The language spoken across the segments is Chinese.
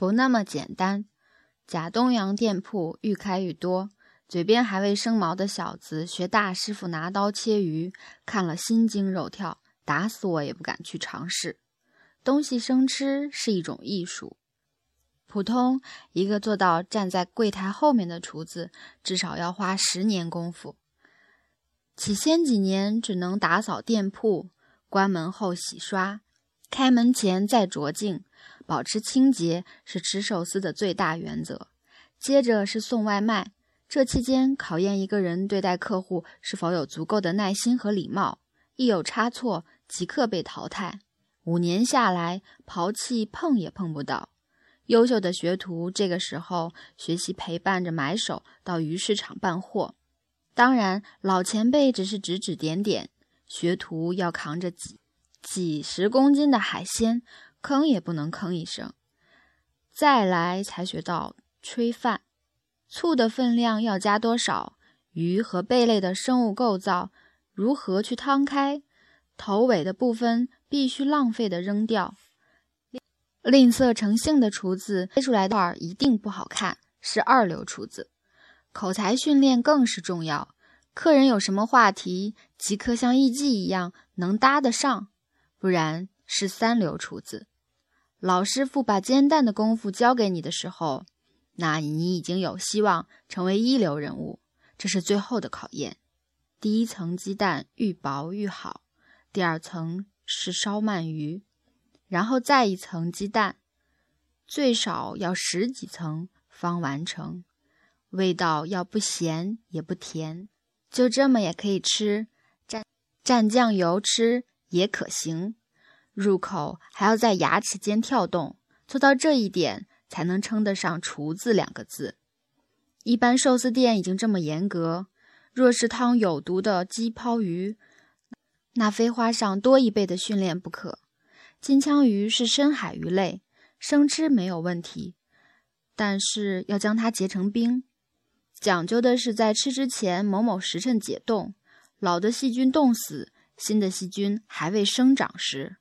不那么简单。贾东阳店铺愈开愈多，嘴边还未生毛的小子学大师傅拿刀切鱼，看了心惊肉跳，打死我也不敢去尝试。东西生吃是一种艺术，普通一个做到站在柜台后面的厨子，至少要花十年功夫。起先几年只能打扫店铺，关门后洗刷，开门前再酌净。保持清洁是吃寿司的最大原则。接着是送外卖，这期间考验一个人对待客户是否有足够的耐心和礼貌。一有差错，即刻被淘汰。五年下来，刨气碰也碰不到。优秀的学徒这个时候学习陪伴着买手到鱼市场办货。当然，老前辈只是指指点点，学徒要扛着几几十公斤的海鲜。吭也不能吭一声，再来才学到炊饭。醋的分量要加多少？鱼和贝类的生物构造如何去汤开？头尾的部分必须浪费的扔掉。吝啬成性的厨子切出来的块一定不好看，是二流厨子。口才训练更是重要。客人有什么话题，即刻像艺伎一样能搭得上，不然是三流厨子。老师傅把煎蛋的功夫教给你的时候，那你已经有希望成为一流人物。这是最后的考验。第一层鸡蛋愈薄愈好，第二层是烧鳗鱼，然后再一层鸡蛋，最少要十几层方完成。味道要不咸也不甜，就这么也可以吃，蘸蘸酱油吃也可行。入口还要在牙齿间跳动，做到这一点才能称得上“厨子”两个字。一般寿司店已经这么严格，若是汤有毒的鸡泡鱼，那非花上多一倍的训练不可。金枪鱼是深海鱼类，生吃没有问题，但是要将它结成冰，讲究的是在吃之前某某时辰解冻，老的细菌冻死，新的细菌还未生长时。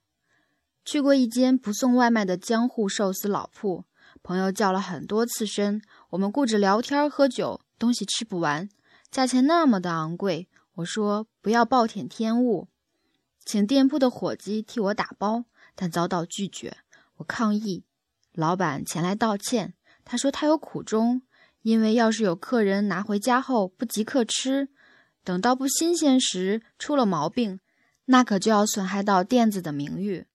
去过一间不送外卖的江户寿司老铺，朋友叫了很多刺身，我们顾着聊天喝酒，东西吃不完，价钱那么的昂贵。我说不要暴殄天物，请店铺的伙计替我打包，但遭到拒绝。我抗议，老板前来道歉，他说他有苦衷，因为要是有客人拿回家后不即刻吃，等到不新鲜时出了毛病，那可就要损害到电子的名誉。